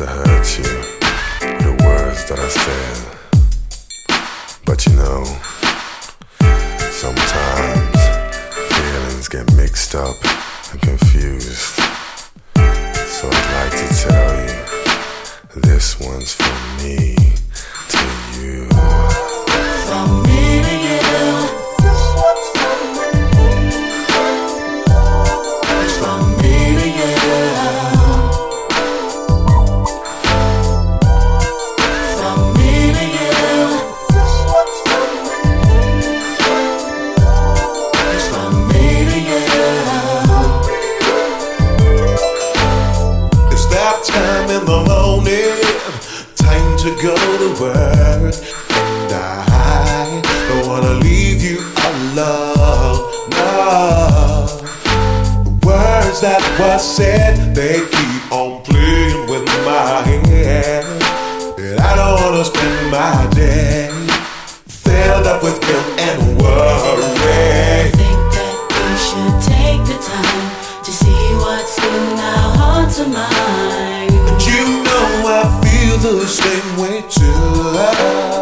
to hurt you, the words that I said. But you know, sometimes feelings get mixed up and confused. In the morning, time to go to work. And I don't wanna leave you alone. No. The words that were said, they the same way too.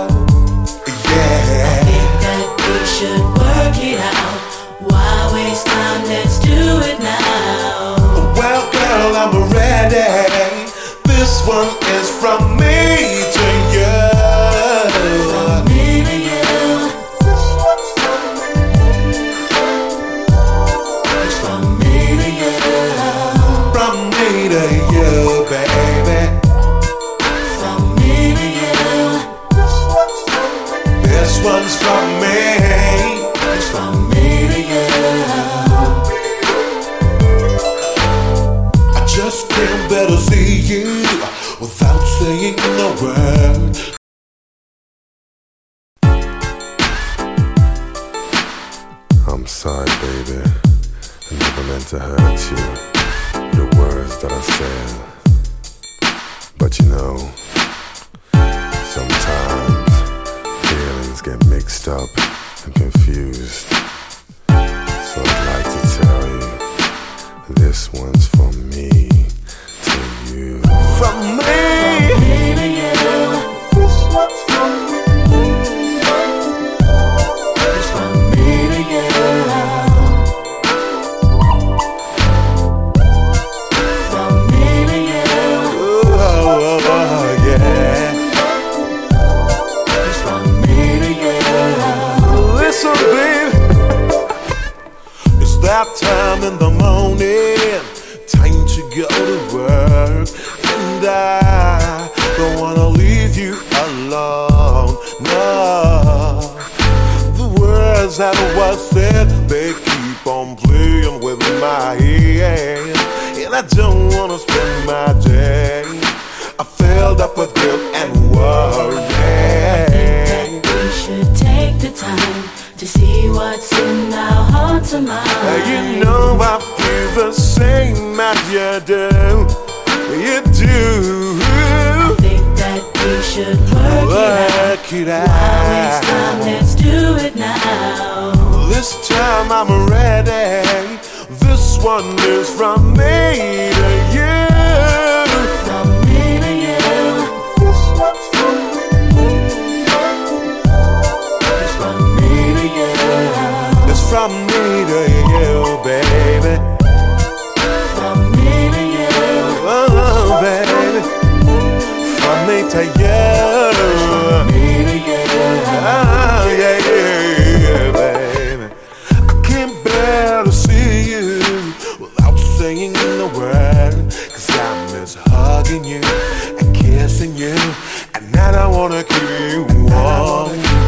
Me. From me to you. I just can't better see you without saying a word. I'm sorry, baby. I never meant to hurt you. The words that I said. But you know, mixed up and confused. So I'd like to tell you, this one's Time in the morning, time to go to work. And I don't wanna leave you alone. No. The words that was said, they keep on playing with my head. And I don't wanna spend my what's in our hearts. You know I feel the same as you do. You do. I Think that we should work it out. Work it waste time? Let's do it now. This time I'm ready. This one is from me yeah, yeah, baby. I can't bear to see you without saying a word. Cause I miss hugging you and kissing you. And now I wanna keep you warm.